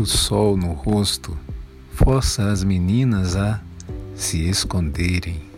O sol no rosto força as meninas a se esconderem.